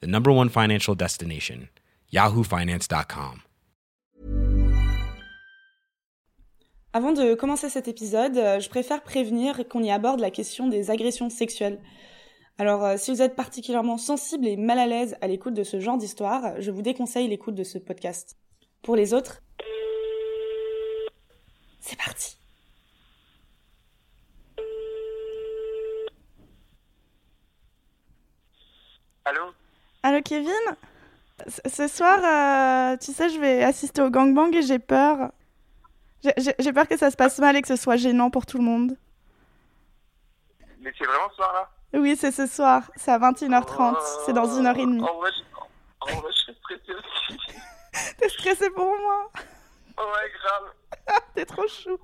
the number one financial destination, yahoofinance.com. Avant de commencer cet épisode, euh, je préfère prévenir qu'on y aborde la question des agressions sexuelles. Alors, euh, si vous êtes particulièrement sensible et mal à l'aise à l'écoute de ce genre d'histoire, je vous déconseille l'écoute de ce podcast. Pour les autres, c'est parti. Allô Allô Kevin? Ce soir, euh, tu sais, je vais assister au gangbang et j'ai peur. J'ai- peur que ça se passe mal et que ce soit gênant pour tout le monde. Mais c'est vraiment ce soir-là? Oui, c'est ce soir. C'est à 21h30. C'est dans une heure et demie. En vrai, je, en vrai, je serais stressé aussi. T'es stressé pour moi? Ouais, grave. T'es trop chou.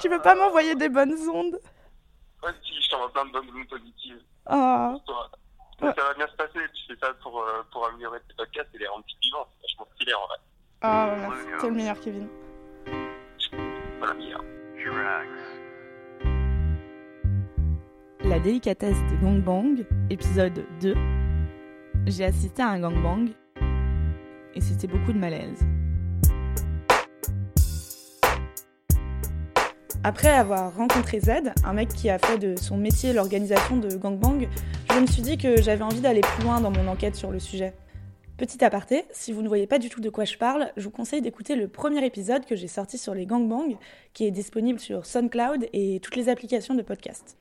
Tu veux pas m'envoyer des bonnes ondes? Ouais, si, je t'envoie plein de bonnes ondes positives. Oh. Ça va bien se passer, tu fais ça pour, euh, pour améliorer tes podcasts et les rendre plus vivants. C'est vachement stylé en vrai. Oh, merci. T'es le meilleur, Kevin. Voilà, meilleur. La délicatesse des gangbangs, épisode 2. J'ai assisté à un gangbang et c'était beaucoup de malaise. Après avoir rencontré Z, un mec qui a fait de son métier l'organisation de gangbang, je me suis dit que j'avais envie d'aller plus loin dans mon enquête sur le sujet. Petit aparté, si vous ne voyez pas du tout de quoi je parle, je vous conseille d'écouter le premier épisode que j'ai sorti sur les gangbangs, qui est disponible sur SoundCloud et toutes les applications de podcast.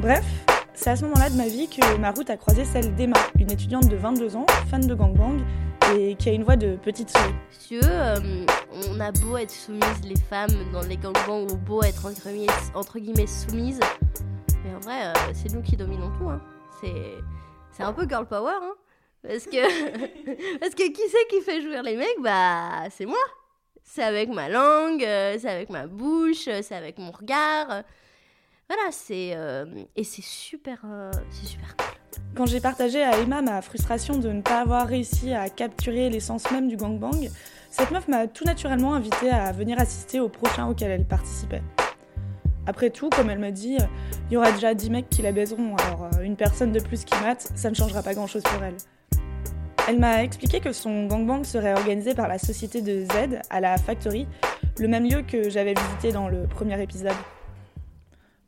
Bref, c'est à ce moment-là de ma vie que ma route a croisé celle d'Emma, une étudiante de 22 ans, fan de gangbang, et qui a une voix de petite souris. Si tu euh, on a beau être soumises les femmes dans les gangbangs ou beau être entre guillemets, soumises, mais en vrai, euh, c'est nous qui dominons tout. Hein. C'est, un peu girl power, hein. Parce que, parce que qui c'est qui fait jouir les mecs? Bah, c'est moi. C'est avec ma langue, euh, c'est avec ma bouche, c'est avec mon regard. Voilà, c'est et c'est super, c'est super cool. Quand j'ai partagé à Emma ma frustration de ne pas avoir réussi à capturer l'essence même du gangbang, cette meuf m'a tout naturellement invité à venir assister au prochain auquel elle participait. Après tout, comme elle me dit, il y aura déjà 10 mecs qui la baiseront, alors euh, une personne de plus qui mate, ça ne changera pas grand chose pour elle. Elle m'a expliqué que son gangbang serait organisé par la société de Z à la Factory, le même lieu que j'avais visité dans le premier épisode.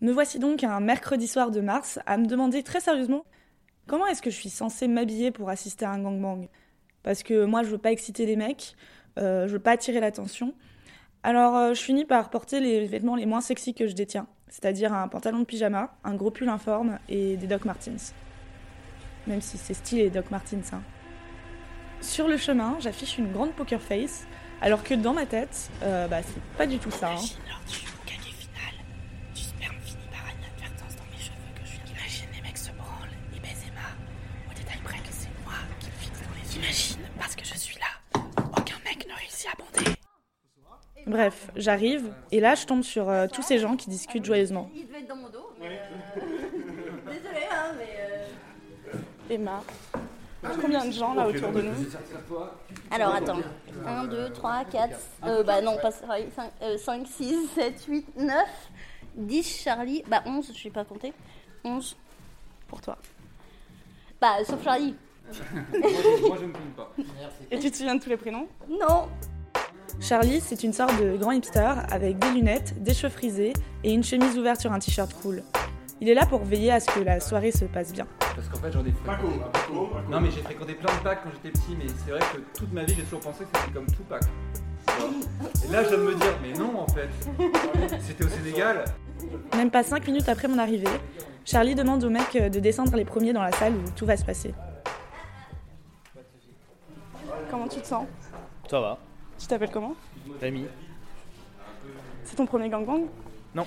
Me voici donc un mercredi soir de mars à me demander très sérieusement comment est-ce que je suis censée m'habiller pour assister à un gangbang? Parce que moi je veux pas exciter les mecs, euh, je veux pas attirer l'attention. Alors euh, je finis par porter les vêtements les moins sexy que je détiens, c'est-à-dire un pantalon de pyjama, un gros pull informe et des Doc Martens. Même si c'est stylé Doc Martens. Hein. Sur le chemin, j'affiche une grande poker face, alors que dans ma tête, euh, bah, c'est pas du tout ça. hein. Bref, j'arrive, et là je tombe sur euh, tous ces gens qui discutent joyeusement. Il devait être dans mon dos. Mais Désolée, hein, mais. Emma, combien de gens là autour de nous Alors attends. 1, 2, 3, 4. Euh, bah non, pas 5, 5, 6, 7, 8, 9, 10, Charlie. Bah 11, je vais pas compter. 11 pour toi. Bah, sauf Charlie. Et tu te souviens de tous les prénoms? Non. Charlie, c'est une sorte de grand hipster avec des lunettes, des cheveux frisés et une chemise ouverte sur un t-shirt cool. Il est là pour veiller à ce que la soirée se passe bien. Parce qu'en fait, j'en ai fréquenté. Non, mais j'ai fréquenté plein de packs quand j'étais petit, mais c'est vrai que toute ma vie, j'ai toujours pensé que c'était comme tout pack. Et là, je viens de me dire, mais non, en fait. C'était au Sénégal. Même pas 5 minutes après mon arrivée, Charlie demande aux mecs de descendre les premiers dans la salle où tout va se passer. Comment tu te sens? Ça va. Tu t'appelles comment Rémi C'est ton premier gangbang Non.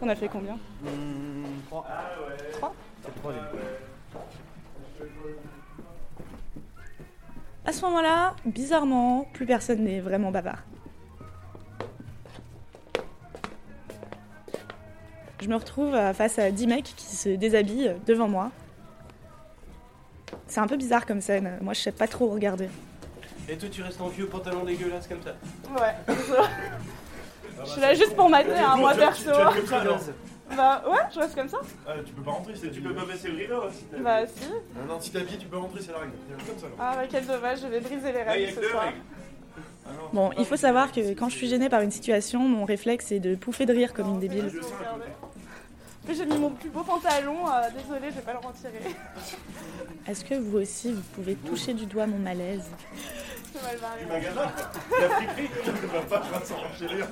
T'en as fait combien Mmh, 3. Trois C'est le troisième. À ce moment-là, bizarrement, plus personne n'est vraiment bavard. Je me retrouve face à 10 mecs qui se déshabillent devant moi. C'est un peu bizarre comme scène, moi je sais pas trop regarder. Et toi, tu restes en vieux pantalon dégueulasse comme ça Ouais. je suis là juste pour mater, hein, moi perso. ça, alors. Bah ouais, je reste comme ça. Ah, tu peux pas rentrer, tu peux pas baisser le rideau. Si t'as- Bah si. Non, non, si t'es habillé, tu peux rentrer, c'est la règle. Comme ça, alors. Ah bah quel dommage, je vais briser les Ah, règles ce soir. Ah Bon, il faut savoir que quand je suis gênée par une situation, mon réflexe est de pouffer de rire comme une débile. J'ai mis mon plus beau pantalon, euh, désolé, je vais pas le retirer. Est-ce que vous aussi, vous pouvez toucher du doigt mon malaise C'est mal barré. Du magasin. La friperie, vas pas s'enchaîner.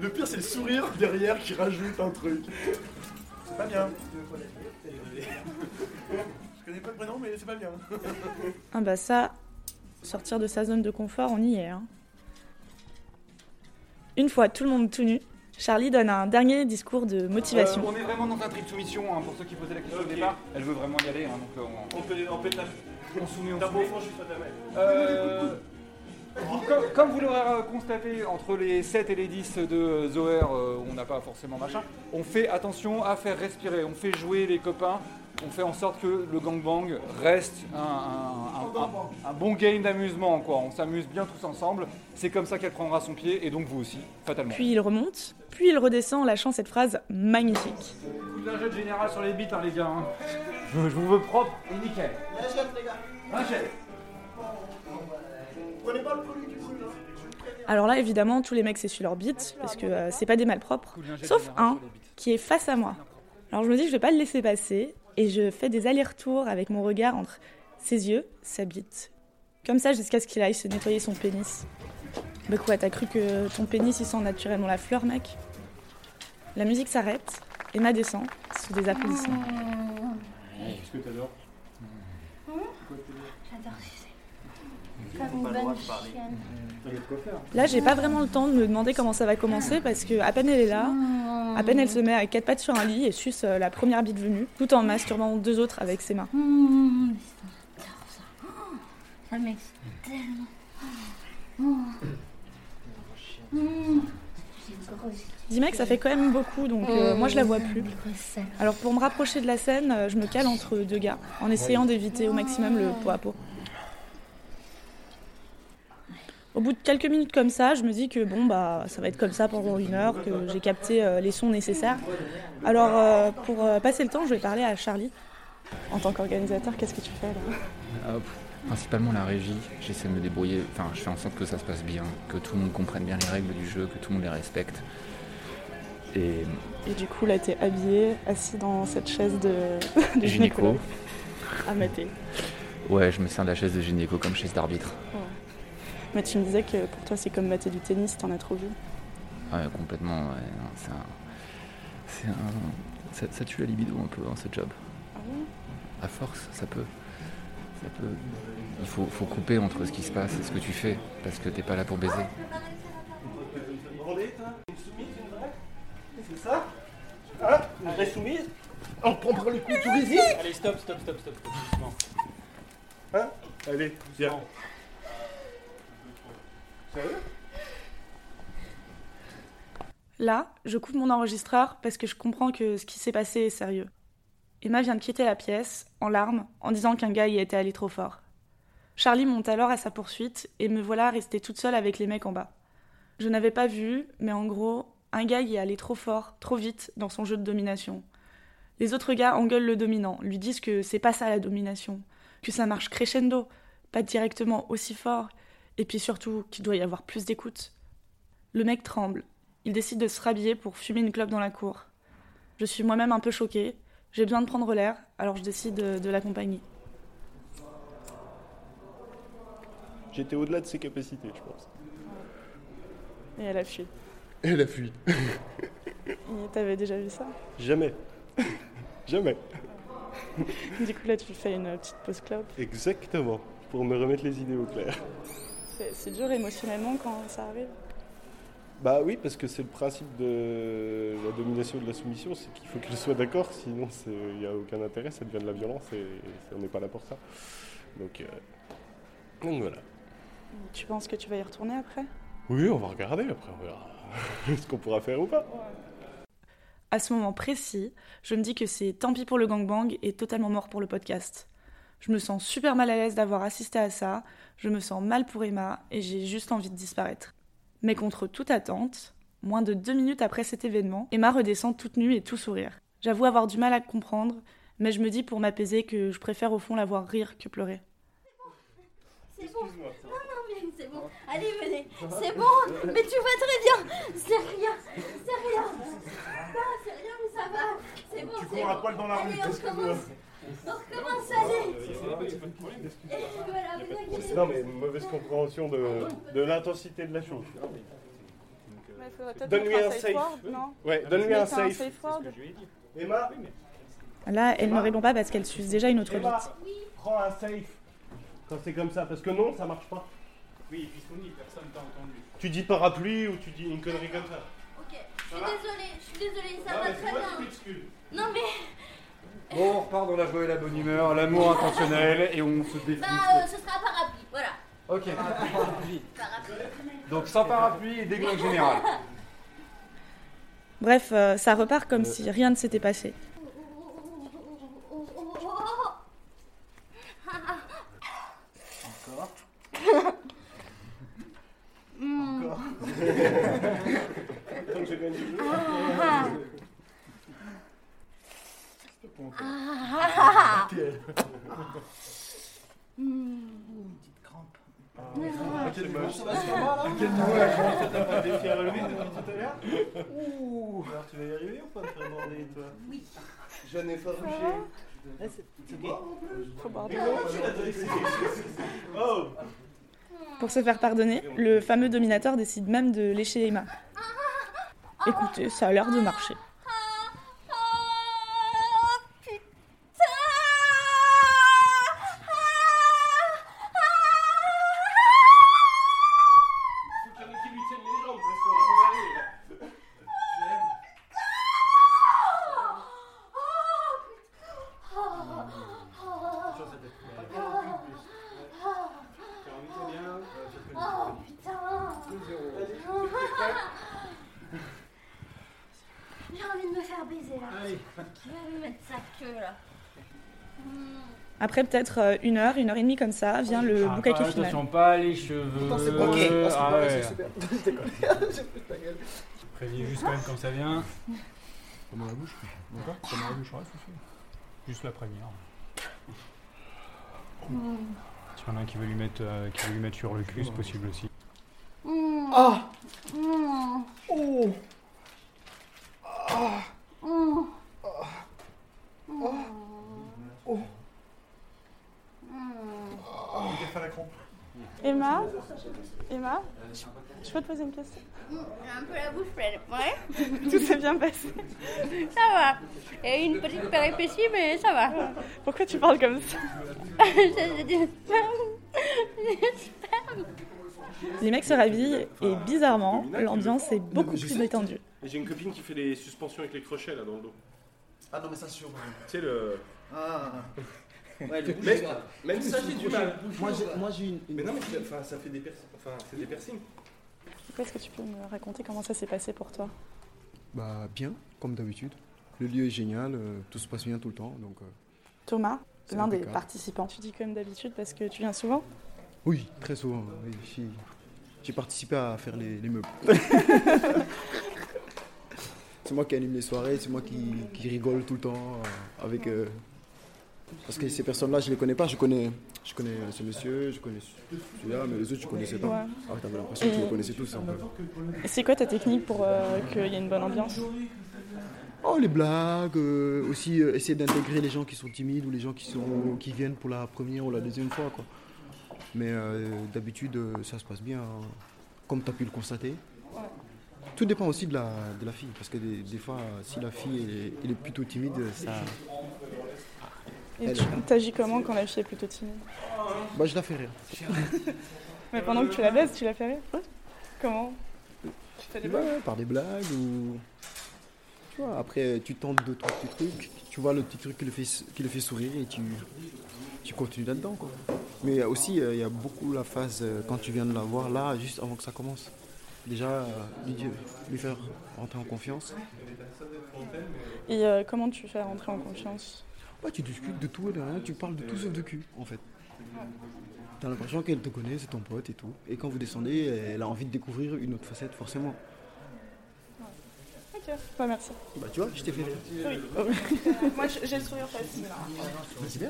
Le pire, c'est le sourire derrière qui rajoute un truc. C'est pas bien. Je connais pas le prénom, mais c'est pas bien. Ah bah ça, sortir de sa zone de confort, on y est. hein. Une fois tout le monde tout nu, Charlie donne un dernier discours de motivation. Euh, on est vraiment dans un tri de soumission, hein, pour ceux qui posaient la question au départ. Elle veut vraiment y aller, hein, donc euh, on, On peut, on peut on soumet, on soumet. Euh, comme, comme vous l'aurez constaté, entre les 7 et les 10 de Zoer, euh, on n'a pas forcément machin. On fait attention à faire respirer, on fait jouer les copains, on fait en sorte que le gangbang reste un, un- un- un- un bon game d'amusement. quoi. On s'amuse bien tous ensemble. C'est comme ça qu'elle prendra son pied, et donc vous aussi, fatalement. Puis il remonte, puis il redescend en lâchant cette phrase magnifique. Coup d'un de général sur les bites, hein, les gars. hein. Je, je vous veux propre et nickel. Un chef. Alors là, évidemment, tous les mecs s'essuient leurs bites, parce que euh, c'est pas des malpropres, Coup jet sauf un les qui est face à moi. Alors je me dis que je vais pas le laisser passer, et je fais des allers-retours avec mon regard entre ses yeux, sa bite. Comme ça, jusqu'à ce qu'il aille se nettoyer son pénis. Bah quoi, t'as cru que ton pénis il sent naturellement la fleur, mec? La musique s'arrête, Emma descend, sous des applaudissements. Qu'est-ce que t'adores? J'adore sucer. Comme une bonne chienne. Là, j'ai pas vraiment le temps de me demander comment ça va commencer, parce que à peine elle est là, à peine elle se met à quatre pattes sur un lit et suce euh, la première bite venue, tout en masturbant deux autres avec ses mains. Ça. Oh, ça m'excite tellement. J'ai une grosse Dis mec, ça fait quand même beaucoup, donc euh, moi je la vois plus. Alors pour me rapprocher de la scène, euh, je me cale entre deux gars, en essayant d'éviter au maximum le pot à pot. Au bout de quelques minutes comme ça, je me dis que bon bah ça va être comme ça pendant une heure, que j'ai capté euh, les sons nécessaires. Alors euh, pour euh, passer le temps, je vais parler à Charlie. En tant qu'organisateur, qu'est-ce que tu fais là? Principalement la régie, j'essaie de me débrouiller, enfin je fais en sorte que ça se passe bien, que tout le monde comprenne bien les règles du jeu, que tout le monde les respecte. Et Et du coup là t'es habillé, assis dans cette chaise de, de gynéco, à mater. ouais je me sers de la chaise de gynéco comme chaise d'arbitre. Mais tu me disais que pour toi c'est comme mater du tennis, t'en as trop vu. Ouais complètement, ouais, non, c'est un... C'est un... Ça, ça tue la libido un peu hein, ce job. À force, ça peut. Ça peut. Il faut, faut couper entre ce qui se passe et ce que tu fais, parce que t'es pas là pour baiser. Une soumise, une vraie C'est ça Hein Une vraie soumise On prend par le cou, tu résistes Allez, stop, stop, stop, stop, stop, doucement. Hein? Allez, viens. Là, je coupe mon enregistreur parce que je comprends que ce qui s'est passé est sérieux. Emma vient de quitter la pièce, en larmes, en disant qu'un gars y était allé trop fort. Charlie monte alors à sa poursuite et me voilà restée toute seule avec les mecs en bas. Je n'avais pas vu, mais en gros, un gars y est allé trop fort, trop vite dans son jeu de domination. Les autres gars engueulent le dominant, lui disent que c'est pas ça la domination, que ça marche crescendo, pas directement aussi fort, et puis surtout qu'il doit y avoir plus d'écoute. Le mec tremble, il décide de se rhabiller pour fumer une clope dans la cour. Je suis moi-même un peu choquée. J'ai besoin de prendre l'air, alors je décide de, de l'accompagner. J'étais au-delà de ses capacités, je pense. Et elle a fui. Elle a fui. Et T'avais déjà vu ça? Jamais. Jamais. Du coup, là, tu fais une petite pause clope. Exactement. Pour me remettre les idées au clair. C'est dur émotionnellement quand ça arrive. Bah oui, parce que c'est le principe de la domination et de la soumission, c'est qu'il faut qu'elle soit d'accord, sinon il n'y a aucun intérêt, ça devient de la violence et, et on n'est pas là pour ça. Donc, euh, Donc voilà. Tu penses que tu vas y retourner après? Oui, on va regarder après, on verra ce qu'on pourra faire ou pas. À ce moment précis, je me dis que c'est tant pis pour le gangbang et totalement mort pour le podcast. Je me sens super mal à l'aise d'avoir assisté à ça, je me sens mal pour Emma et j'ai juste envie de disparaître. Mais contre toute attente, moins de deux minutes après cet événement, Emma redescend toute nue et tout sourire. J'avoue avoir du mal à comprendre, mais je me dis pour m'apaiser que je préfère au fond la voir rire que pleurer. C'est bon. Non, non, mais c'est bon. Allez, venez. C'est bon. Mais tu vas très bien. C'est rien. C'est rien. Non, c'est rien, mais ça va. C'est bon. Tu cours à bon. poil dans la rue, Allez, on excuse-moi. recommence. On recommence, allez. Et voilà, vous inquiétez Non, mais une mauvaise compréhension de, de l'intensité de la chose. Peut-être Donne-lui un safe Ouais, donne-lui un safe. Emma, Là, elle ne répond pas parce qu'elle suce déjà une autre Emma, bite. prends un safe. Quand c'est comme ça, parce que non, ça marche pas. Oui, personne t'a entendu. Tu dis parapluie ou tu dis une connerie comme ça. Ok. Je suis désolée. Je suis désolée. Ça Non, va très bien. Non, mais. Bon, on repart dans la joie et la bonne humeur, l'amour intentionnel, et on se défonce. Bah, euh, ce sera un parapluie. Voilà. Ok. Parapluie. Donc sans parapluie et déglingue général. Bref, euh, ça repart comme si rien ne s'était passé. Encore Hmm. Encore que je gagne du jeu. Ah. Ah. Petite crampe. Ah, c'est moche. Ça va se hein Quel chance que t'as pas de défi à relever depuis tout à l'heure Ouh Alors tu vas y arriver ou pas te faire bander toi? Oui. Jeune et farouché. Eh, c'est tu l'as donné Oh Pour se faire pardonner, le fameux dominateur décide même de lécher Emma. Écoutez, ça a l'air de marcher. Après peut-être euh, une heure, une heure et demie comme ça, vient le Ah, boucaquet pas- final. Attention, pas les cheveux. Attends, c'est pas ok. Ah, Ah ouais. c'est super. Je déconne. J'ai pris ta gueule. Préviens juste quand même comme ça vient. Comme dans la bouche D'accord Comme dans la bouche. Juste la première. S'il y en a un qui veut lui mettre, euh, qui veut lui mettre sur le cul, c'est possible aussi. Ah Hmm. Oh Hmm. Oh Hmm. Gaffe à la crampe. Emma je, je peux te poser une question? J'ai un peu la bouche pleine. Ouais, Tout s'est bien passé. ça va. Il y a eu une petite péripétie, mais ça va. Pourquoi tu parles comme ça? Les mecs se rhabillent et bizarrement, l'ambiance est beaucoup plus détendue. Et j'ai une copine qui fait des suspensions avec les crochets là dans le dos. Ah non, mais ça, c'est sûr. Tu sais le. Ah Ouais, le bouche, Mais- même ça, j'ai du mal. Moi, j'ai- moi, j'ai une. Mais non, mais enfin, ça fait des piercings. Enfin, c'est des piercings. Est-ce que tu peux me raconter comment ça s'est passé pour toi? Bah, bien, comme d'habitude. Le lieu est génial, euh, tout se passe bien tout le temps, donc... euh, Thomas, l'un des participants. Tu dis comme d'habitude parce que tu viens souvent? Oui, très souvent. oui, j'ai- J'ai participé à faire les, les meubles. c'est moi qui anime les soirées, c'est moi qui, qui rigole tout le temps euh, avec... euh, Parce que ces personnes-là, je les connais pas. Je connais, je connais ce monsieur, je connais celui-là, mais les autres, je connaissais pas. Ouais. Ah, t'avais l'impression que tu les connaissais tous. Et c'est quoi ta technique pour euh, qu'il y ait une bonne ambiance? Oh, les blagues, euh, aussi euh, essayer d'intégrer les gens qui sont timides ou les gens qui, sont, qui viennent pour la première ou la deuxième fois. Quoi. Mais euh, d'habitude, euh, ça se passe bien, hein, comme tu as pu le constater. Tout dépend aussi de la, de la fille, parce que des, des fois, si la fille est, elle est plutôt timide, ça, Et tu t'agis comment quand la fille est plutôt timide bah, je la fais rire. Mais pendant que tu la baisses, tu la fais rire Comment Tu fais des blagues Ouais, par des blagues ou. Tu vois, après, tu tentes deux, trois petits trucs, tu vois le petit truc qui le fait, qui le fait sourire et tu, tu continues là-dedans. Quoi. Mais aussi, euh, il y a beaucoup la phase euh, quand tu viens de la voir là, juste avant que ça commence. Déjà, euh, lui, faire rentrer en confiance. Et comment tu fais rentrer en confiance Ouais, tu discutes de tout et de rien, tu parles de tout sauf de cul, en fait. T'as l'impression qu'elle te connaît, c'est ton pote et tout. Et quand vous descendez, elle a envie de découvrir une autre facette, forcément. Ok, bah merci. Bah, tu vois, je t'ai fait rire. Oui. Moi, j'ai le sourire facile. C'est bien.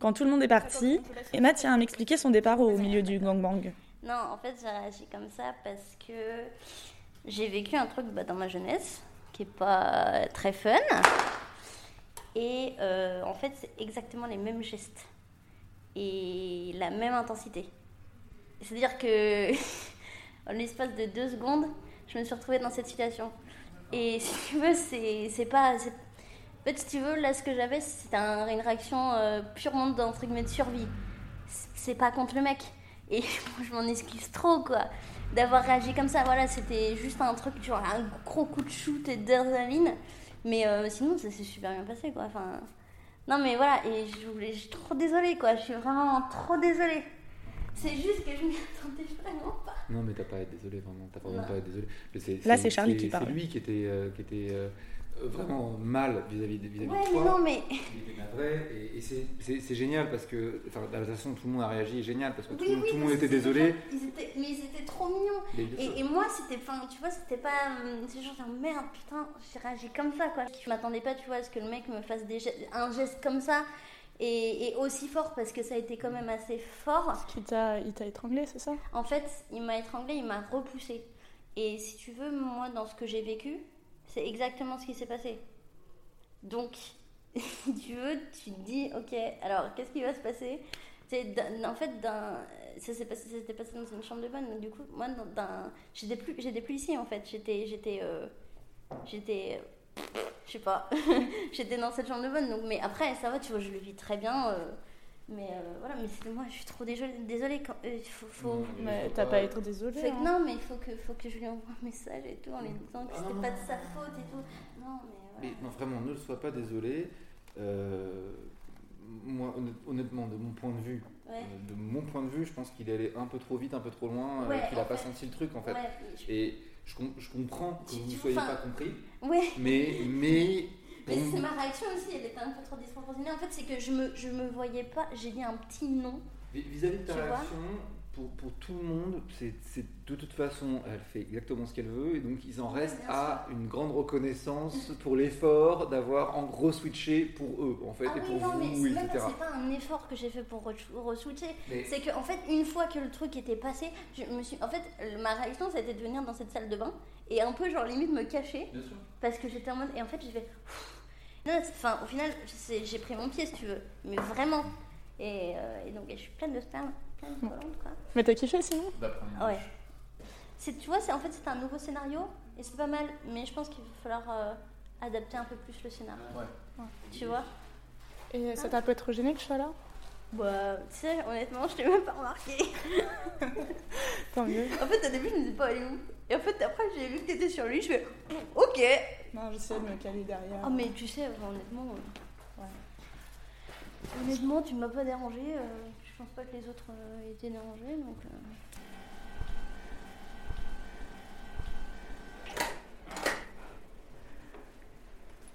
Quand tout le monde est parti, Emma tient à m'expliquer son départ au milieu du gangbang. Non, en fait, j'ai réagi comme ça parce que j'ai vécu un truc bah, dans ma jeunesse qui est pas très fun. Et euh, en fait, c'est exactement les mêmes gestes et la même intensité. C'est-à-dire que, en l'espace de deux secondes, je me suis retrouvée dans cette situation. Et si tu veux, c'est pas. En fait, si tu veux, là, ce que j'avais, c'était un- une réaction euh, purement d'entre guillemets de survie. C'est- pas contre le mec. Et moi, je m'en excuse trop, quoi. D'avoir réagi comme ça. Voilà, c'était juste un truc, genre un gros coup de shoot et d'adrénaline. Mais euh, sinon, ça s'est super bien passé, quoi. Enfin. Non, mais voilà, et je, voulais, je suis trop désolée, quoi. Je suis vraiment trop désolée. C'est juste que je m'y attendais vraiment pas. Non, mais t'as pas à être désolé, vraiment. T'as vraiment Non. pas à être désolé. Mais c'est- Là, c'est Charlie qui c'est parle. lui qui était, euh, qui était euh, euh, vraiment mal vis-à-vis de, vis-à-vis Ouais, de mais toi. non, mais. Il était navré, et, et c'est- génial parce que, enfin, de la façon dont tout le monde a réagi est génial parce que tout, Oui, le monde- oui, tout le monde parce était désolé. genre- Ils étaient, mais ils étaient trop mignons. Et, et moi, c'était, enfin, tu vois, c'était pas, hum, c'est genre, merde, putain, j'ai réagi comme ça, quoi. Je m'attendais pas, tu vois, à ce que le mec me fasse des gestes- un geste comme ça et, et aussi fort parce que ça a été quand même assez fort. Il t'a il t'a étranglé, c'est ça? En fait, il m'a étranglé, il m'a repoussé. Et si tu veux, moi, dans ce que j'ai vécu, c'est exactement ce qui s'est passé. Donc, si tu veux, tu te dis, ok, alors qu'est-ce qui va se passer? En fait, ça s'est passé, ça passé dans une chambre de bonne. Donc, du coup, moi, j'étais plus, plus ici en fait. J'étais, j'étais, j'étais, euh, je sais pas, j'étais dans cette chambre de bonne. Donc, mais après, ça va, tu vois, je le vis très bien. euh, mais euh, voilà, mais c'est moi, je suis trop désolée. désolée quand, euh, il faut, faut- Mais t'as pas à être désolée. fait que hein. non, mais il faut que, faut que je lui envoie un message et tout en lui disant que Ah, c'était non, pas non. de sa faute et tout. Non, mais Mais voilà. non, vraiment, ne le sois pas désolé. Euh, moi, honnêt- honnêtement, de mon point de vue, Ouais. euh, de mon point de vue, je pense qu'il est allé un peu trop vite, un peu trop loin, euh, Ouais, qu'il a pas fait. senti le truc en fait. Ouais, je- Et je, com- je comprends que Tu- vous ne soyez pas compris, Ouais. mais mais Mais c'est ma réaction aussi, elle était un peu trop disproportionnée. En fait, c'est que je me, je me voyais pas, j'ai dit un petit nom. vis- vis-à-vis de ta réaction, pour, pour tout le monde, c'est de toute façon, elle fait exactement ce qu'elle veut, et donc ils en restent bien à une grande reconnaissance pour l'effort d'avoir en gros switché pour eux en fait, Ah et oui, pour non, mais vous, c'est même etc. c'est pas un effort que j'ai fait pour re- re-switcher. Mais- C'est que, en fait, une fois que le truc était passé, je me suis. En fait, ma réaction, ça a été de venir dans cette salle de bain et un peu, genre, limite me cacher. Bien sûr. Parce que j'étais en mode. Et en fait, j'ai fait. Enfin, au final, j'ai pris mon pied, si tu veux. Mais vraiment. Et, euh, et donc, je suis pleine de sperme, quoi. Mais t'as kiffé sinon ouais. C'est, tu vois, c'est, en fait, c'est un nouveau scénario et c'est pas mal, mais je pense qu'il va falloir euh, adapter un peu plus le scénario. Ouais. Tu vois Et ça t'a pas trop gêné que je sois là? Bah, tu sais, honnêtement, je t'ai même pas remarqué. Tant mieux. En fait, au début, je me disais pas aller où? Et en fait, après, j'ai vu que t'étais sur lui, je fais ok. Non, j'essaie de me caler derrière. Ah, mais tu sais, honnêtement. euh, Honnêtement, tu m'as pas dérangé. euh, je pense pas que les autres euh, étaient dérangés, donc. euh,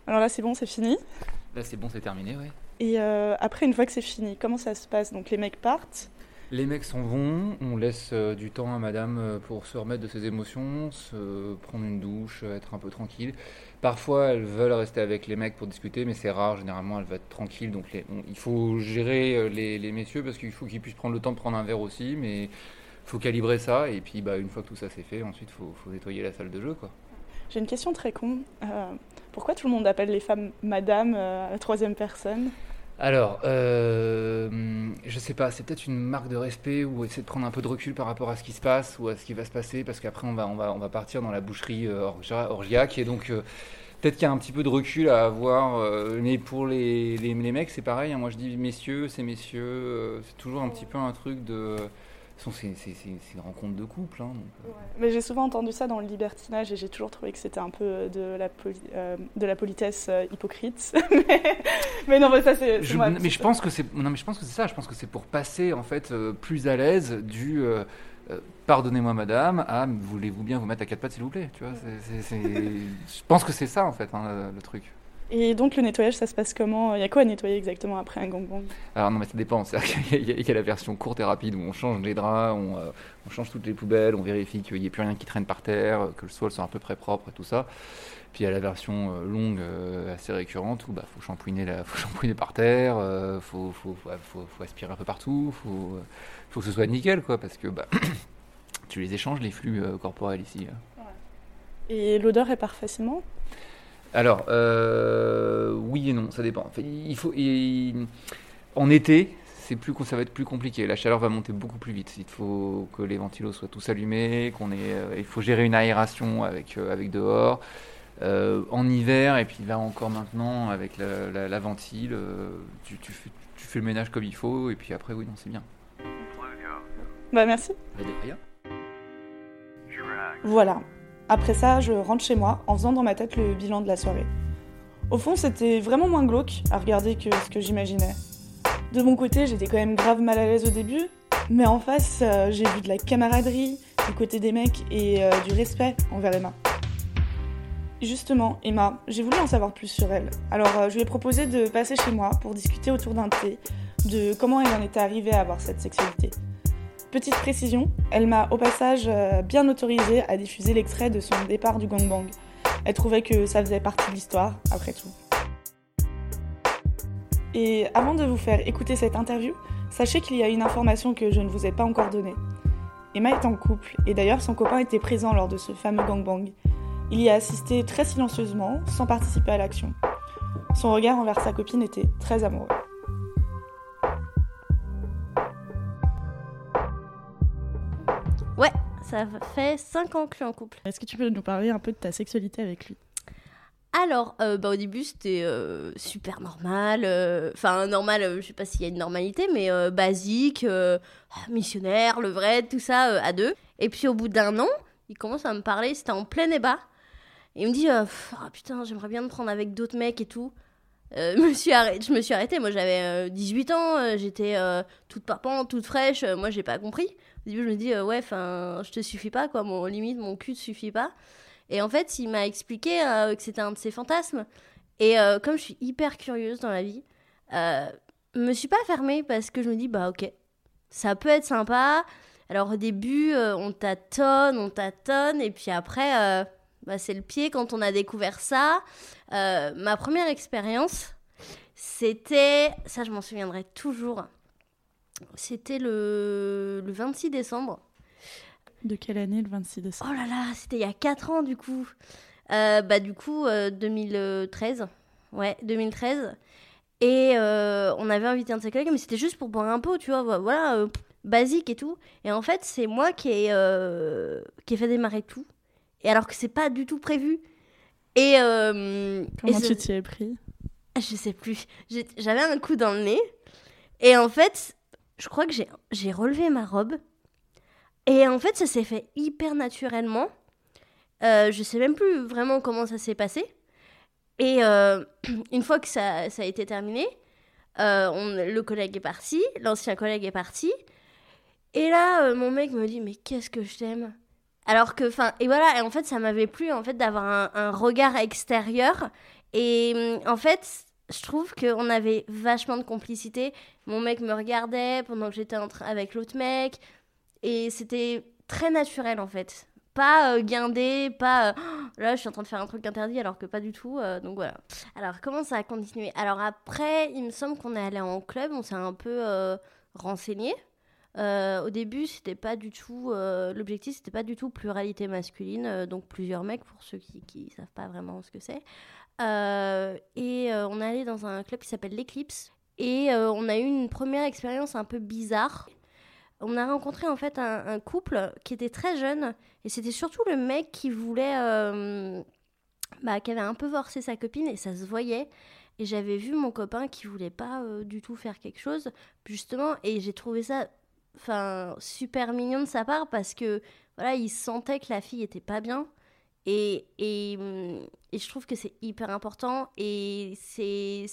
Alors là, c'est bon, c'est fini? Là c'est bon, c'est terminé, ouais. Et euh, après, une fois que c'est fini, comment ça se passe? Donc les mecs partent. Les mecs s'en vont, on laisse euh, du temps à madame euh, pour se remettre de ses émotions, se prendre une douche, euh, être un peu tranquille. Parfois, elles veulent rester avec les mecs pour discuter, mais c'est rare, généralement, elles veulent être tranquilles. Donc, il faut gérer les, messieurs parce qu'il faut qu'ils puissent prendre le temps de prendre un verre aussi, mais il faut calibrer ça. Et puis, bah, une fois que tout ça c'est fait, ensuite, il faut, nettoyer la salle de jeu. Quoi. J'ai une question très con. Pourquoi tout le monde appelle les femmes madame à la troisième personne? Alors, euh, je sais pas, c'est peut-être une marque de respect ou essayer de prendre un peu de recul par rapport à ce qui se passe ou à ce qui va se passer, parce qu'après on va, on va, on va partir dans la boucherie euh, orgia- orgiaque, et donc euh, peut-être qu'il y a un petit peu de recul à avoir. euh, mais pour les, mecs, c'est pareil, hein, moi je dis messieurs, c'est messieurs, c'est toujours un petit peu un truc de. C'est une rencontre de couple. hein, donc, euh. Mais j'ai souvent entendu ça dans le libertinage et j'ai toujours trouvé que c'était un peu euh, de la, poli- euh, de la politesse euh, hypocrite. mais, mais non, mais ça c'est. c'est Je- moi, mais je pense que c'est non mais je pense que c'est ça. Je pense que c'est pour passer en fait euh, plus à l'aise du pardonnez-moi madame à voulez-vous bien vous mettre à quatre pattes s'il vous plaît. Tu vois, je pense que c'est ça en fait hein, le, le truc. Et donc le nettoyage, ça se passe comment? Il y a quoi à nettoyer exactement après un gangbang? Alors non mais ça dépend. C'est-à-dire qu'il y, a- il y a la version courte et rapide où on change les draps, on, euh, on change toutes les poubelles, on vérifie qu'il n'y ait plus rien qui traîne par terre, que le sol soit à peu près propre et tout ça. Puis il y a la version euh, longue, euh, assez récurrente, où bah faut shampouiner, la, faut shampouiner par terre, euh, faut, faut, faut, faut- faut aspirer un peu partout, faut, euh, faut que ce soit nickel quoi, parce que bah tu les échanges les flux corporels ici. hein. Et l'odeur répare facilement Alors, euh, oui et non, ça dépend. Enfin, il faut, il- en été, c'est plus, ça va être plus compliqué. La chaleur va monter beaucoup plus vite. Il faut que les ventilos soient tous allumés, qu'on ait, euh, il faut gérer une aération avec, euh, avec dehors. Euh, en hiver, et puis là encore maintenant, avec la, la, la ventile, euh, tu, tu fais, tu fais le ménage comme il faut, et puis après, oui, non, c'est bien. Bah merci. Bah, de rien. Voilà. Après ça, je rentre chez moi en faisant dans ma tête le bilan de la soirée. Au fond, c'était vraiment moins glauque à regarder que ce que j'imaginais. De mon côté, j'étais quand même grave mal à l'aise au début, mais en face, euh, j'ai vu de la camaraderie du côté des mecs et euh, du respect envers Emma. Justement, Emma, j'ai voulu en savoir plus sur elle. Alors, euh, je lui ai proposé de passer chez moi pour discuter autour d'un thé de comment elle en était arrivée à avoir cette sexualité. Petite précision, elle m'a au passage euh, bien autorisé à diffuser l'extrait de son départ du gangbang. Elle trouvait que ça faisait partie de l'histoire, après tout. Et avant de vous faire écouter cette interview, sachez qu'il y a une information que je ne vous ai pas encore donnée. Emma est en couple, et d'ailleurs son copain était présent lors de ce fameux gangbang. Il y a assisté très silencieusement, sans participer à l'action. Son regard envers sa copine était très amoureux. Ça fait 5 ans que je suis en couple. Est-ce que tu peux nous parler un peu de ta sexualité avec lui? Alors, euh, bah, au début, c'était euh, super normal. euh, Enfin, normal, euh, je sais pas s'il y a une normalité, mais basique, euh, missionnaire, levrette, tout ça, à deux. Et puis, au bout d'un an, il commence à me parler, c'était en plein débat. Et il me dit, ah, putain, j'aimerais bien me prendre avec d'autres mecs et tout. Euh, je me suis arrêtée. Moi, j'avais euh, 18 ans, euh, j'étais euh, toute papante, toute fraîche. euh, moi, j'ai pas compris. Au début, je me dis, euh, ouais, enfin, je te suffis pas, quoi. Mon limite, mon cul te suffit pas. Et en fait, il m'a expliqué euh, que c'était un de ses fantasmes. Et euh, comme je suis hyper curieuse dans la vie, euh, je me suis pas fermée parce que je me dis, bah ok, ça peut être sympa. Alors au début, euh, on tâtonne, on tâtonne, et puis après, euh, bah, c'est le pied quand on a découvert ça. Euh, ma première expérience, c'était, ça je m'en souviendrai toujours, c'était le, le 26 décembre. De quelle année le 26 décembre? Oh là là, c'était il y a 4 ans du coup. Euh, bah du coup, euh, 2013. Ouais, 2013. Et euh, on avait invité un de ses collègues, mais c'était juste pour boire un pot, tu vois, voilà, euh, basique et tout. Et en fait, c'est moi qui ai, euh, qui ai fait démarrer tout. Et alors que c'est pas du tout prévu. Et... euh, Comment et tu t'y es pris? Je sais plus. J'avais un coup dans le nez. Et en fait, je crois que j'ai- j'ai relevé ma robe. Et en fait, ça s'est fait hyper naturellement. Euh, je sais même plus vraiment comment ça s'est passé. Et euh, une fois que ça, ça a été terminé, euh, on- le collègue est parti, l'ancien collègue est parti. Et là, mon mec me dit, mais qu'est-ce que je t'aime? Alors que, enfin, et voilà, et en fait, ça m'avait plu, en fait, d'avoir un, regard extérieur. Et hum, en fait, je trouve qu'on avait vachement de complicité. Mon mec me regardait pendant que j'étais avec l'autre mec. Et c'était très naturel, en fait. Pas euh, guindé, pas euh, là, je suis en train de faire un truc interdit, alors que pas du tout. euh, donc voilà. Alors, comment ça a continué? Alors après, il me semble qu'on est allé en club, on s'est un peu renseigné. Euh, au début, c'était pas du tout. euh, L'objectif, c'était pas du tout pluralité masculine, euh, donc plusieurs mecs pour ceux qui, qui savent pas vraiment ce que c'est. Et on est allé dans un club qui s'appelle l'Eclipse. Et on a eu une première expérience un peu bizarre. On a rencontré en fait un, un couple qui était très jeune. Et c'était surtout le mec qui voulait. bah, qui avait un peu forcé sa copine et ça se voyait. Et j'avais vu mon copain qui voulait pas du tout faire quelque chose, justement. Et j'ai trouvé ça enfin super mignon de sa part parce que voilà, il sentait que la fille était pas bien. Et, et, et je trouve que c'est hyper important. Et c'est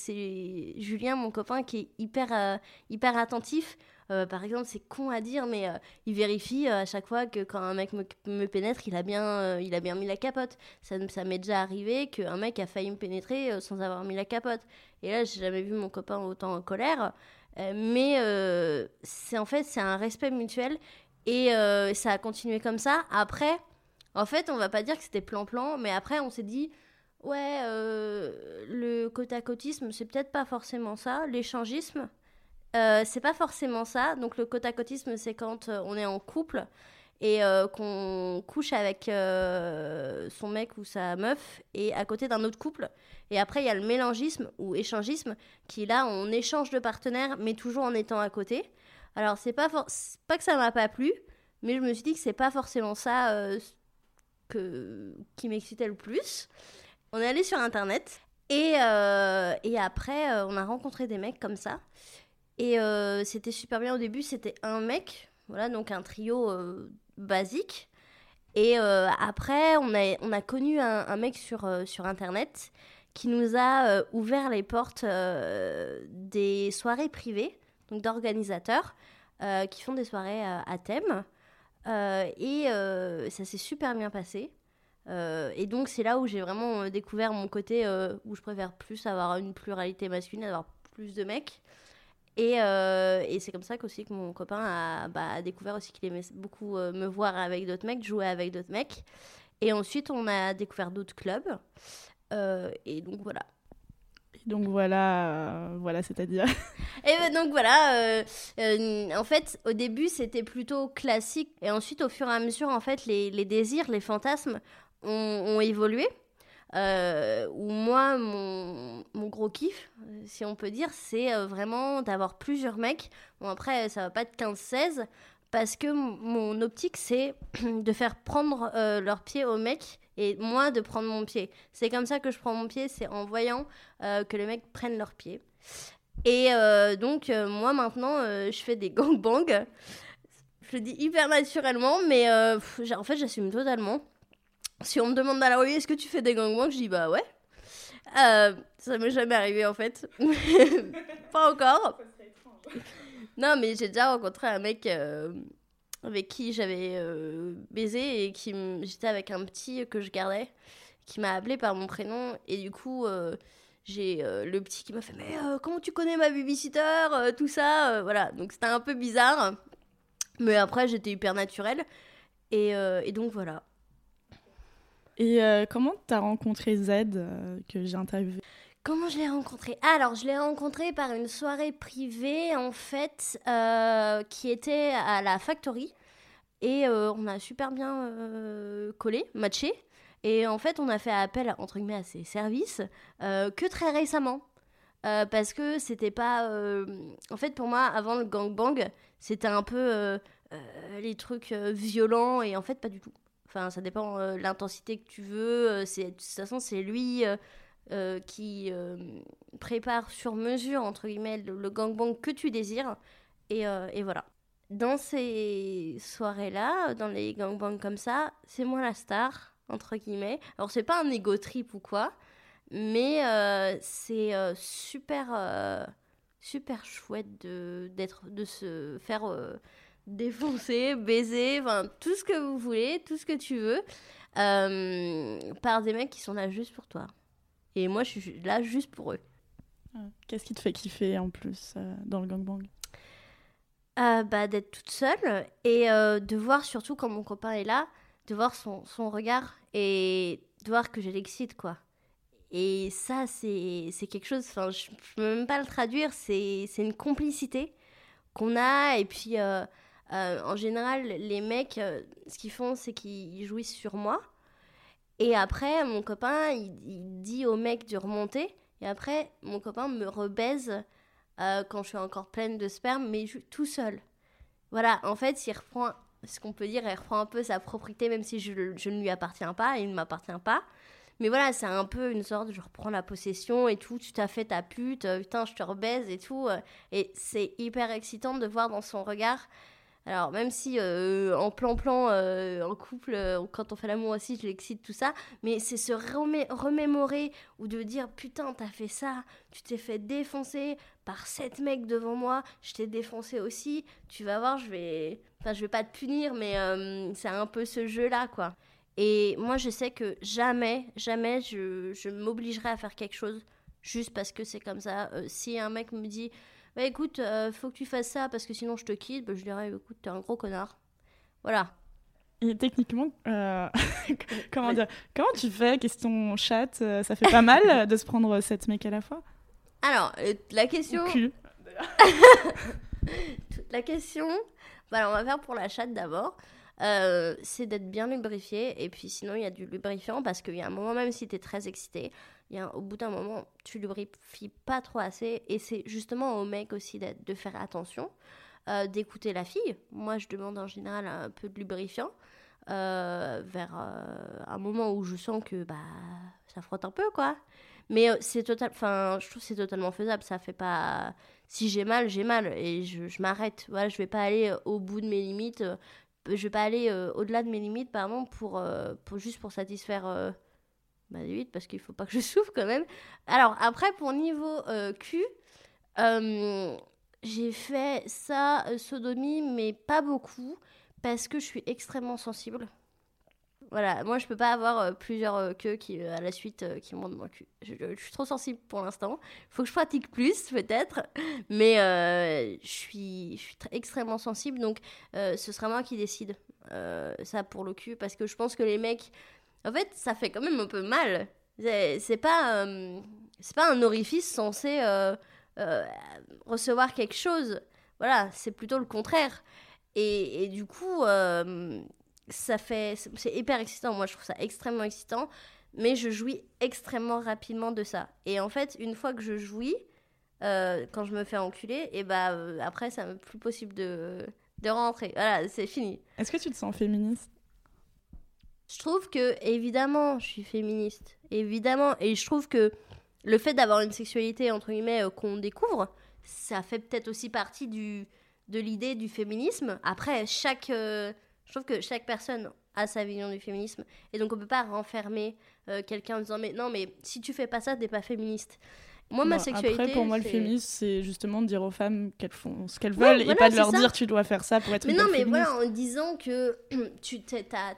Julien, mon copain, qui est hyper, euh, hyper attentif. Euh, par exemple, c'est con à dire, mais euh, il vérifie à chaque fois que quand un mec me, me pénètre, il a, bien, il a bien mis la capote. Ça, ça m'est déjà arrivé qu'un mec a failli me pénétrer sans avoir mis la capote. Et là, j'ai jamais vu mon copain autant en colère. Euh, mais euh, c'est en fait, c'est un respect mutuel. Et euh, ça a continué comme ça. Après, en fait, on va pas dire que c'était plan-plan, mais après, on s'est dit, ouais, le côte à côtisme, c'est peut-être pas forcément ça. L'échangisme, euh, c'est pas forcément ça. Donc, le côte à côtisme, c'est quand on est en couple et euh, qu'on couche avec euh, son mec ou sa meuf et à côté d'un autre couple. Et après, il y a le mélangisme ou échangisme qui, là, on échange de partenaires, mais toujours en étant à côté. Alors, c'est pas, pas que ça m'a pas plu, mais je me suis dit que c'est pas forcément ça euh, que, qui m'excitait le plus. On est allé sur internet et, et après, on a rencontré des mecs comme ça. Et c'était super bien au début, c'était un mec, voilà, donc un trio basique. Et euh, après, on a, on a connu un, mec sur, euh, sur internet qui nous a euh, ouvert les portes des soirées privées, donc d'organisateurs qui font des soirées à thème. Et ça s'est super bien passé. Et donc c'est là où j'ai vraiment découvert mon côté où je préfère plus avoir une pluralité masculine, avoir plus de mecs. Et, euh, et c'est comme ça qu'aussi que mon copain a, bah, a découvert aussi qu'il aimait beaucoup euh, me voir avec d'autres mecs, jouer avec d'autres mecs. Et ensuite on a découvert d'autres clubs. Euh, et donc voilà. Donc voilà, voilà, c'est-à-dire. Et ben donc voilà, en fait, au début, c'était plutôt classique. Et ensuite, au fur et à mesure, en fait, les, les désirs, les fantasmes ont, ont évolué. Euh, où moi, mon, gros kiff, euh, si on peut dire, c'est euh, vraiment d'avoir plusieurs mecs. Bon, après, ça va pas être 15-16, parce que mon optique, c'est de faire prendre euh, leur pied aux mecs et moi de prendre mon pied. C'est comme ça que je prends mon pied, c'est en voyant euh, que les mecs prennent leur pied. Et donc, moi maintenant, je fais des gangbangs. Je le dis hyper naturellement, mais en fait, j'assume totalement. Si on me demande dans la rue, est-ce que tu fais des gangbangs Je dis bah ouais. Euh, ça m'est jamais arrivé en fait. Pas encore. Non, mais j'ai déjà rencontré un mec euh, avec qui j'avais euh, baisé et qui j'étais avec un petit que je gardais qui m'a appelé par mon prénom et du coup euh, j'ai le petit qui m'a fait mais comment tu connais ma babysitter tout ça voilà donc c'était un peu bizarre mais après j'étais hyper naturelle et, et donc voilà Et euh, comment t'as rencontré Z euh, que j'ai interviewé? Comment je l'ai rencontré? Alors, je l'ai rencontré par une soirée privée, en fait, euh, qui était à la Factory. Et euh, on a super bien collé, matché. Et en fait, on a fait appel, entre guillemets, à ses services que très récemment. Parce que c'était pas. En fait, pour moi, avant le gangbang, c'était un peu les trucs violents. Et en fait, pas du tout. Enfin, ça dépend de l'intensité que tu veux. euh, De toute façon, c'est lui. euh, euh, qui euh, prépare sur mesure, entre guillemets, le, gangbang que tu désires. Et, euh, voilà. Dans ces soirées-là, dans les gangbangs comme ça, c'est moi la star, entre guillemets. Alors, c'est pas un ego trip ou quoi, mais euh, c'est euh, super, euh, super chouette de, de se faire euh, défoncer, baiser, enfin, tout ce que vous voulez, tout ce que tu veux, euh, par des mecs qui sont là juste pour toi. Et moi, je suis là juste pour eux. Qu'est-ce qui te fait kiffer en plus euh, dans le gangbang? Euh, bah, d'être toute seule et euh, de voir surtout quand mon copain est là, de voir son, son regard et de voir que je l'excite, quoi. Et ça, c'est quelque chose, enfin, je ne peux même pas le traduire, c'est c'est une complicité qu'on a. Et puis, euh, en général, les mecs, euh, ce qu'ils font, c'est qu'ils jouissent sur moi. Et après, mon copain, il, dit au mec de remonter. Et après, mon copain me rebaise euh, quand je suis encore pleine de sperme, mais tout seul. Voilà, en fait, il reprend, ce qu'on peut dire, il reprend un peu sa propriété, même si je, ne lui appartiens pas, il ne m'appartient pas. Mais voilà, c'est un peu une sorte, je reprends la possession et tout, tu t'as fait ta pute, putain, je te rebaise et tout. et c'est hyper excitant de voir dans son regard Alors, même si euh, en plan-plan, euh, en couple, euh, quand on fait l'amour aussi, je l'excite, tout ça, mais c'est se remé- remémorer ou de dire Putain, t'as fait ça, tu t'es fait défoncer par sept mecs devant moi, je t'ai défoncé aussi, tu vas voir, je vais. Enfin, je vais pas te punir, mais euh, c'est un peu ce jeu-là, quoi. Et moi, je sais que jamais, jamais je, je m'obligerai à faire quelque chose juste parce que c'est comme ça. Si un mec me dit bah écoute, euh, faut que tu fasses ça parce que sinon je te quitte, bah, je dirais écoute, t'es un gros connard. Voilà. Et techniquement, euh, comment dire Comment tu fais Question chat, euh, ça fait pas mal euh, de se prendre sept mecs à la fois? Alors, la question. Cul. la question. Bah, alors, on va faire pour la chatte d'abord. Euh, c'est d'être bien lubrifié. Et puis sinon, il y a du lubrifiant parce qu'il y a un moment, même si tu es très excité, y a, au bout d'un moment, tu lubrifies pas trop assez. Et c'est justement au mec aussi de faire attention, euh, d'écouter la fille. Moi, je demande en général un peu de lubrifiant. euh, vers euh, un moment où je sens que bah ça frotte un peu quoi mais c'est total enfin je trouve c'est totalement faisable ça fait pas si j'ai mal j'ai mal et je, m'arrête voilà je vais pas aller au bout de mes limites je vais pas aller au-delà de mes limites pardon pour, pour juste pour satisfaire ma limite parce qu'il faut pas que je souffre quand même alors après pour niveau euh, cul euh, j'ai fait ça euh, sodomie mais pas beaucoup parce que je suis extrêmement sensible voilà, moi je peux pas avoir euh, plusieurs euh, queues qui, à la suite qui montent le cul. Je, je- suis trop sensible pour l'instant. Faut que je pratique plus peut-être, mais je suis, je suis tr- extrêmement sensible, donc ce sera moi qui décide ça pour le cul, parce que je pense que les mecs, en fait, ça fait quand même un peu mal. C'est pas, euh, pas un orifice censé euh, euh, recevoir quelque chose. Voilà, c'est plutôt le contraire. Et, du coup, ça fait. c'est- hyper excitant. Moi, je trouve ça extrêmement excitant. Mais je jouis extrêmement rapidement de ça. Et en fait, une fois que je jouis, quand je me fais enculer, et bah après, ça plus possible de, de rentrer. Voilà, c'est fini. Est-ce que tu te sens féministe? Je trouve que, évidemment, je suis féministe. Évidemment. Et je trouve que le fait d'avoir une sexualité, entre guillemets, euh, qu'on découvre, ça fait peut-être aussi partie du, de l'idée du féminisme. Après, chaque. euh, je trouve que chaque personne a sa vision du féminisme. Et donc, on peut pas renfermer euh, quelqu'un en disant Mais non, mais si tu fais pas ça, t'es pas féministe. Moi, ma Bon, sexualité. Après, pour moi, le féminisme, c'est justement de dire aux femmes qu'elles font ce qu'elles Ouais, veulent et pas de leur ça. dire tu dois faire ça pour être Mais une non, mais féministe. voilà, en disant que tu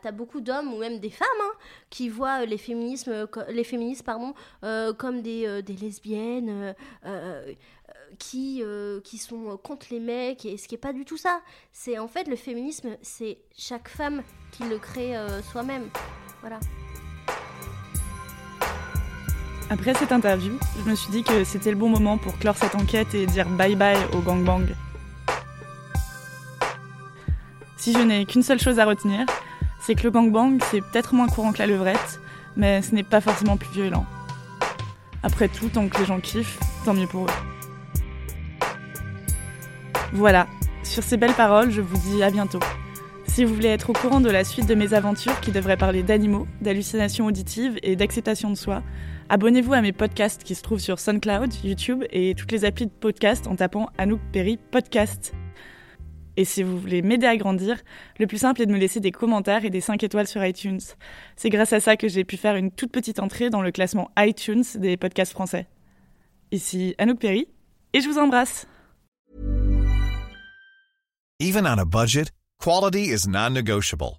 as, beaucoup d'hommes ou même des femmes hein, qui voient les, féminismes, co- les féministes pardon, euh, comme des, euh, des lesbiennes euh, euh, euh, qui, euh, qui sont contre les mecs, et ce qui n'est pas du tout ça. C'est en fait le féminisme, c'est chaque femme qui le crée euh, soi-même. Voilà. Après cette interview, je me suis dit que c'était le bon moment pour clore cette enquête et dire bye bye au gangbang. Si je n'ai qu'une seule chose à retenir, c'est que le gangbang, c'est peut-être moins courant que la levrette, mais ce n'est pas forcément plus violent. Après tout, tant que les gens kiffent, tant mieux pour eux. Voilà, sur ces belles paroles, je vous dis à bientôt. Si vous voulez être au courant de la suite de mes aventures qui devraient parler d'animaux, d'hallucinations auditives et d'acceptation de soi, abonnez-vous à mes podcasts qui se trouvent sur SoundCloud, YouTube et toutes les applis de podcast en tapant Anouk Perry Podcast. Et si vous voulez m'aider à grandir, le plus simple est de me laisser des commentaires et des 5 étoiles sur iTunes. C'est grâce à ça que j'ai pu faire une toute petite entrée dans le classement iTunes des podcasts français. Ici Anouk Perry, et je vous embrasse. Even on a budget, quality is non-negotiable.